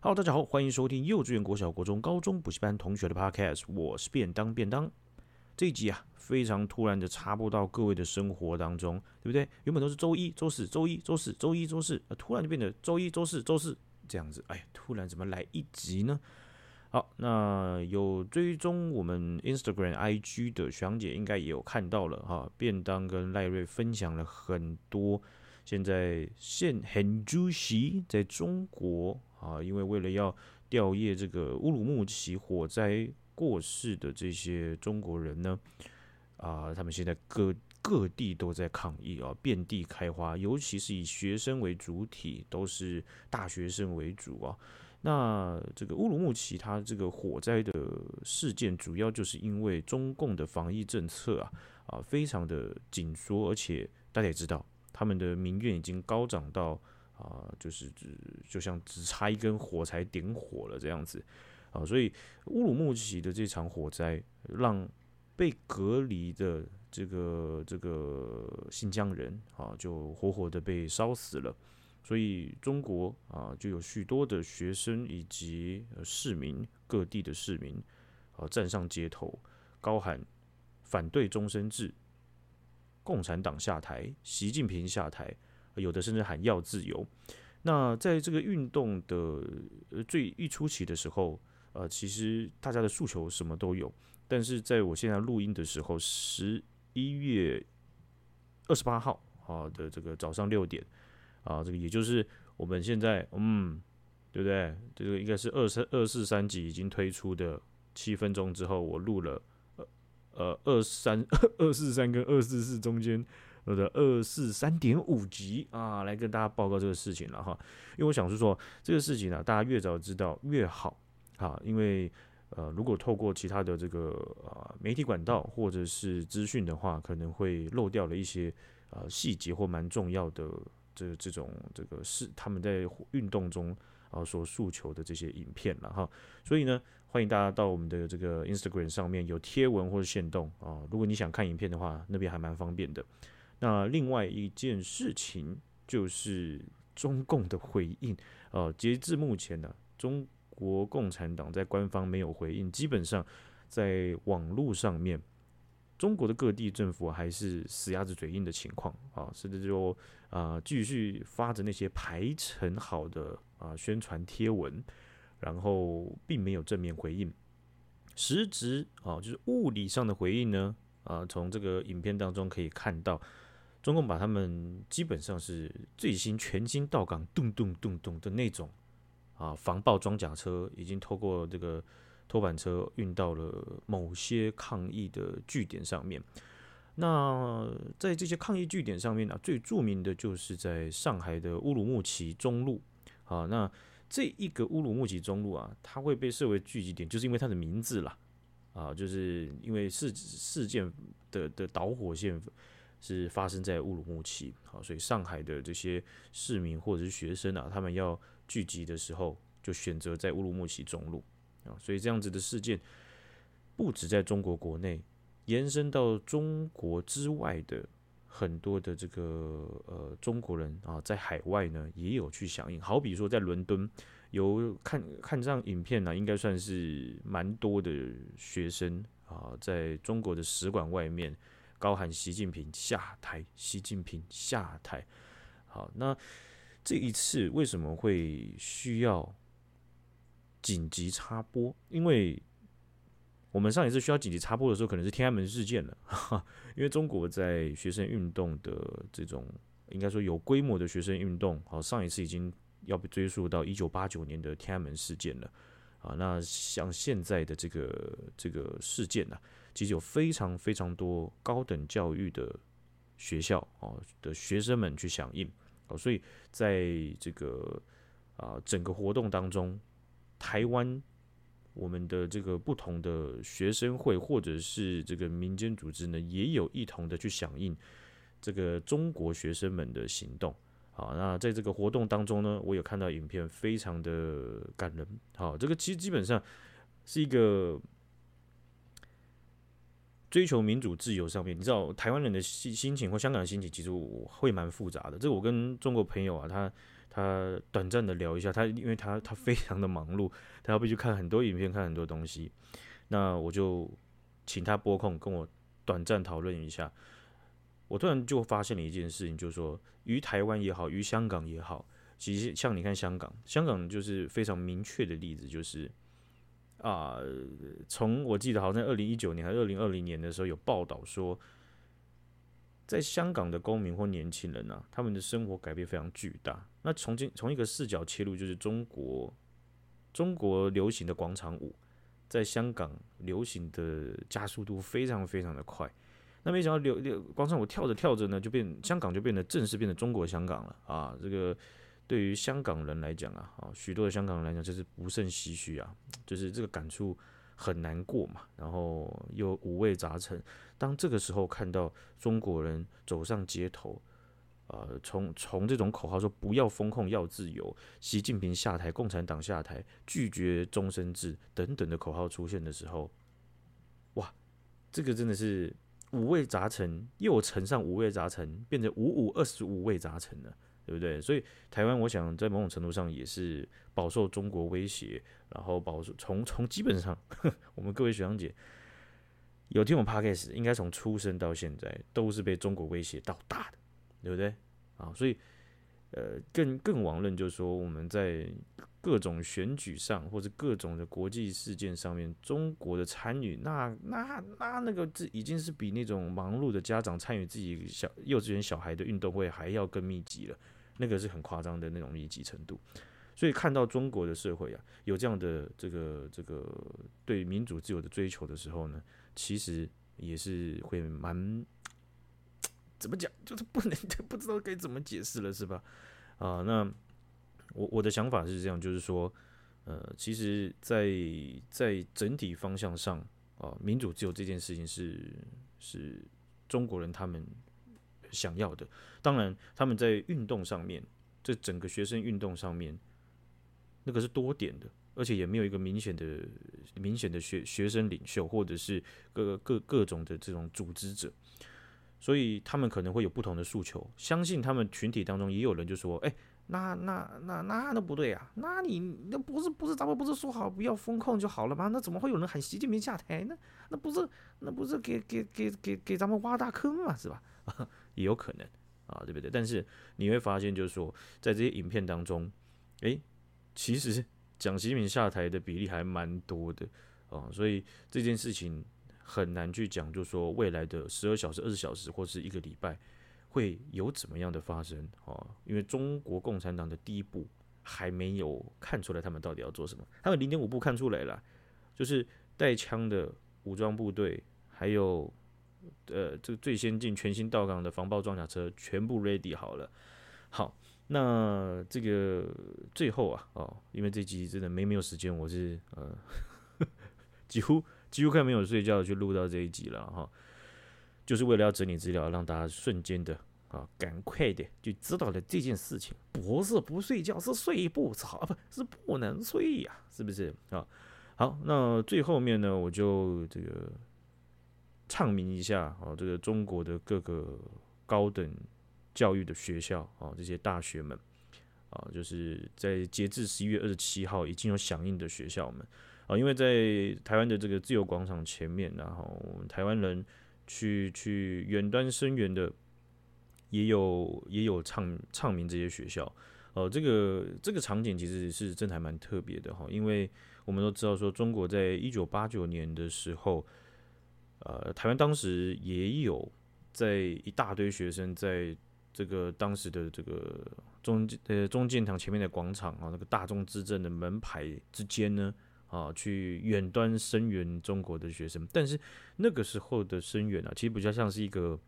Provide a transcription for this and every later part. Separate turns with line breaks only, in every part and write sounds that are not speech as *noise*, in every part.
Hello，大家好，欢迎收听幼稚园、国小、国中、高中补习班同学的 Podcast，我是便当便当。这一集啊，非常突然的插播到各位的生活当中，对不对？原本都是周一、周四、周一、周四、周一、周四，突然就变得周一、周四、周四这样子。哎呀，突然怎么来一集呢？好，那有追踪我们 Instagram、IG 的学长姐应该也有看到了哈，便当跟赖瑞分享了很多。现在现很主席在中国啊，因为为了要吊唁这个乌鲁木齐火灾过世的这些中国人呢，啊，他们现在各各地都在抗议啊，遍地开花，尤其是以学生为主体，都是大学生为主啊。那这个乌鲁木齐它这个火灾的事件，主要就是因为中共的防疫政策啊啊非常的紧缩，而且大家也知道。他们的民怨已经高涨到啊、就是只就像只差一根火柴点火了这样子啊，所以乌鲁木齐的这场火灾，让被隔离的这个这个新疆人啊，就活活的被烧死了。所以中国啊，就有许多的学生以及市民，各地的市民啊，站上街头，高喊反对终身制。共产党下台，习近平下台，有的甚至喊要自由。那在这个运动的最一初期的时候，呃，其实大家的诉求什么都有。但是在我现在录音的时候，十一月二十八号啊的这个早上六点啊，这个也就是我们现在嗯，对不对？这个应该是二三二四三集已经推出的七分钟之后，我录了。呃呃，二三 *laughs* 二四三跟二四四中间，我的二四三点五集啊，来跟大家报告这个事情了哈。因为我想是说，这个事情呢、大家越早知道越好啊。因为呃，如果透过其他的这个呃媒体管道或者是资讯的话，可能会漏掉了一些呃细节或蛮重要的这这种这个是他们在运动中啊所诉求的这些影片了哈。所以呢。欢迎大家到我们的这个 Instagram 上面有贴文或者限动啊，如果你想看影片的话，那边还蛮方便的。那另外一件事情就是中共的回应，呃，截至目前呢，中国共产党在官方没有回应，基本上在网络上面，中国的各地政府还是死鸭子嘴硬的情况。啊，甚至就啊继续发着那些排成好的啊宣传贴文。然后并没有正面回应，实质啊，就是物理上的回应呢啊，从这个影片当中可以看到，中共把他们基本上是最新全新到港咚咚咚咚的那种啊防爆装甲车，已经透过这个拖板车运到了某些抗议的据点上面。那在这些抗议据点上面呢，最著名的就是在上海的乌鲁木齐中路啊，那。这一个乌鲁木齐中路啊，它会被设为聚集点，就是因为它的名字啦，啊，就是因为事事件的的导火线是发生在乌鲁木齐，好，所以上海的这些市民或者是学生啊，他们要聚集的时候，就选择在乌鲁木齐中路啊，所以这样子的事件不止在中国国内，延伸到中国之外的。很多的这个呃中国人啊，在海外呢也有去响应。好比说在伦敦，有看看这样影片呢，应该算是蛮多的学生啊，在中国的使馆外面高喊“习近平下台，习近平下台”。好，那这一次为什么会需要紧急插播？因为我们上一次需要紧急插播的时候，可能是天安门事件了，*laughs* 因为中国在学生运动的这种应该说有规模的学生运动，好，上一次已经要被追溯到一九八九年的天安门事件了，啊，那像现在的这个这个事件呢，其实有非常非常多高等教育的学校哦的学生们去响应，哦，所以在这个啊整个活动当中，台湾。我们的这个不同的学生会或者是这个民间组织呢，也有一同的去响应这个中国学生们的行动。好，那在这个活动当中呢，我有看到影片，非常的感人。好，这个其实基本上是一个追求民主自由上面，你知道台湾人的心心情或香港的心情，其实我会蛮复杂的。这个我跟中国朋友啊，他。他短暂的聊一下，他因为他他非常的忙碌，他要必须看很多影片，看很多东西。那我就请他拨空跟我短暂讨论一下。我突然就发现了一件事情，就是说，于台湾也好，于香港也好，其实像你看香港，香港就是非常明确的例子，就是啊，从我记得好像二零一九年还是二零二零年的时候有报道说，在香港的公民或年轻人啊，他们的生活改变非常巨大。那从今从一个视角切入，就是中国中国流行的广场舞，在香港流行的加速度非常非常的快。那没想到流流广场舞跳着跳着呢，就变香港就变得正式变成中国香港了啊！这个对于香港人来讲啊，啊许多的香港人来讲就是不胜唏嘘啊，就是这个感触很难过嘛，然后又五味杂陈。当这个时候看到中国人走上街头，呃，从从这种口号说不要封控要自由，习近平下台，共产党下台，拒绝终身制等等的口号出现的时候，哇，这个真的是。五味杂陈，又乘上五味杂陈，变成五五二十五味杂陈了，对不对？所以台湾，我想在某种程度上也是饱受中国威胁，然后饱受从从基本上，*laughs* 我们各位学长姐有听我 Podcast，应该从出生到现在都是被中国威胁到大的，对不对？啊，所以。呃，更更往论就是说，我们在各种选举上，或者各种的国际事件上面，中国的参与，那那那那个这已经是比那种忙碌的家长参与自己小幼稚园小孩的运动会还要更密集了，那个是很夸张的那种密集程度。所以看到中国的社会啊，有这样的这个这个对民主自由的追求的时候呢，其实也是会蛮。怎么讲？就是不能，*laughs* 不知道该怎么解释了，是吧？啊，那我我的想法是这样，就是说，呃，其实在，在在整体方向上，啊，民主自由这件事情是是中国人他们想要的。当然，他们在运动上面，这整个学生运动上面，那个是多点的，而且也没有一个明显的明显的学学生领袖，或者是各各各种的这种组织者。所以他们可能会有不同的诉求，相信他们群体当中也有人就说：“哎、那那那那那不对啊，那你那不是不是咱们不是说好不要封控就好了吗？那怎么会有人喊习近平下台呢？那不是那不是给给给给给咱们挖大坑嘛，是吧？*laughs* 也有可能啊，对不对？但是你会发现，就是说在这些影片当中，哎、欸，其实蒋习近平下台的比例还蛮多的啊，所以这件事情。很难去讲，就是说未来的十二小时、二十小时或是一个礼拜会有怎么样的发生哦？因为中国共产党的第一步还没有看出来，他们到底要做什么。他们零点五步看出来了，就是带枪的武装部队，还有呃这个最先进、全新到港的防爆装甲车，全部 ready 好了。好，那这个最后啊，哦，因为这集真的没没有时间，我是呃 *laughs* 几乎。几乎快没有睡觉去录到这一集了哈，就是为了要整理资料，让大家瞬间的啊，赶快的就知道了这件事情，不是不睡觉，是睡不着，不是不能睡呀，是不是啊？好，那最后面呢，我就这个唱名一下啊，这个中国的各个高等教育的学校啊，这些大学们啊，就是在截至十一月二十七号已经有响应的学校们。啊，因为在台湾的这个自由广场前面，然后我们台湾人去去远端声援的，也有也有唱唱名这些学校。哦，这个这个场景其实是真的还蛮特别的哈，因为我们都知道说，中国在一九八九年的时候，呃，台湾当时也有在一大堆学生在这个当时的这个中呃中正堂前面的广场啊，那个大众之正的门牌之间呢。啊，去远端声援中国的学生，但是那个时候的声援啊，其实比较像是一个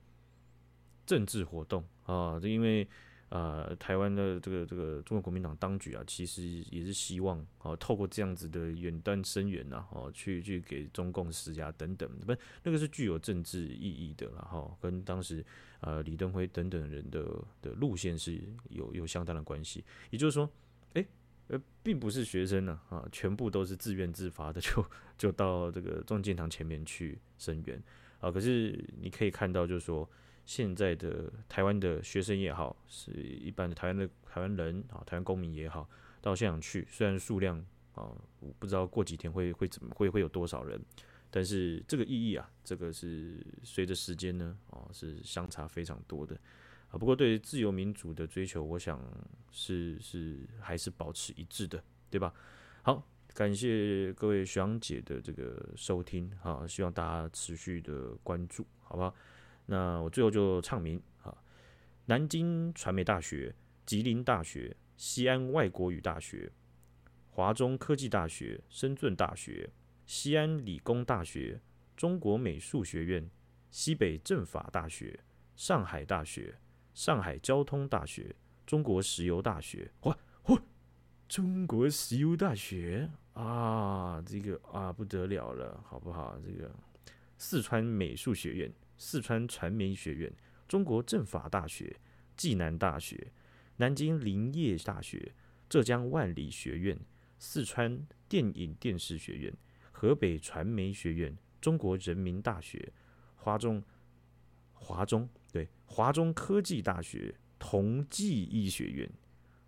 政治活动啊，就因为呃，台湾的这个这个中国国民党当局啊，其实也是希望啊，透过这样子的远端声援呐，哦，去去给中共施压等等，不，那个是具有政治意义的，然后跟当时呃李登辉等等人的的路线是有有相当的关系，也就是说，哎。呃，并不是学生呢，啊，全部都是自愿自发的，*laughs* 就就到这个中建堂前面去声援，啊，可是你可以看到，就是说，现在的台湾的学生也好，是一般的台湾的台湾人啊，台湾公民也好，到现场去，虽然数量啊，我不知道过几天会会怎么会会有多少人，但是这个意义啊，这个是随着时间呢啊，是相差非常多的啊。不过对自由民主的追求，我想是是还是保持一致的，对吧？好。感谢各位学长姐的这个收听啊，希望大家持续的关注，好不好？那我最后就唱名啊，南京传媒大学、吉林大学、西安外国语大学、华中科技大学、深圳大学、西安理工大学、中国美术学院、西北政法大学、上海大学、上海交通大学、中国石油大学，嚯嚯，中国石油大学。啊，这个啊不得了了，好不好？这个四川美术学院、四川传媒学院、中国政法大学、暨南大学、南京林业大学、浙江万里学院、四川电影电视学院、河北传媒学院、中国人民大学、华中华中对华中科技大学、同济医学院、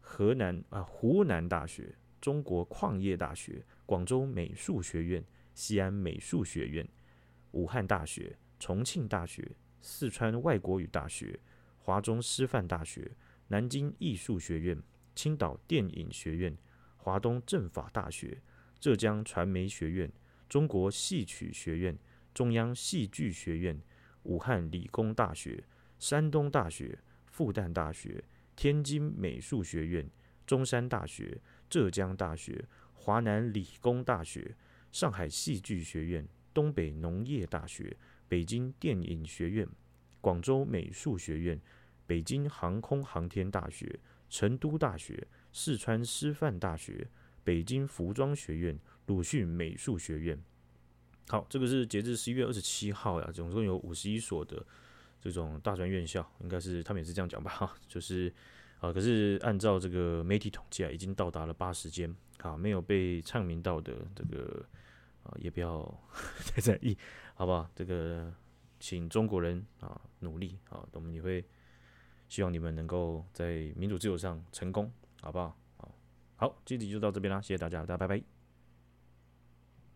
河南啊湖南大学。中国矿业大学、广州美术学院、西安美术学院、武汉大学、重庆大学、四川外国语大学、华中师范大学、南京艺术学院、青岛电影学院、华东政法大学、浙江传媒学院、中国戏曲学院、中央戏剧学院、武汉理工大学、山东大学、复旦大学、天津美术学院、中山大学。浙江大学、华南理工大学、上海戏剧学院、东北农业大学、北京电影学院、广州美术学院、北京航空航天大学、成都大学、四川师范大学、北京服装学院、鲁迅美术学院。好，这个是截至十一月二十七号呀，总共有五十一所的这种大专院校，应该是他们也是这样讲吧？哈，就是。啊，可是按照这个媒体统计啊，已经到达了八十间啊，没有被唱名到的这个啊，也不要 *laughs* 太在意，好不好？这个请中国人啊努力啊，我们也会希望你们能够在民主自由上成功，好不好？好，好，这集就到这边啦，谢谢大家，大家拜拜。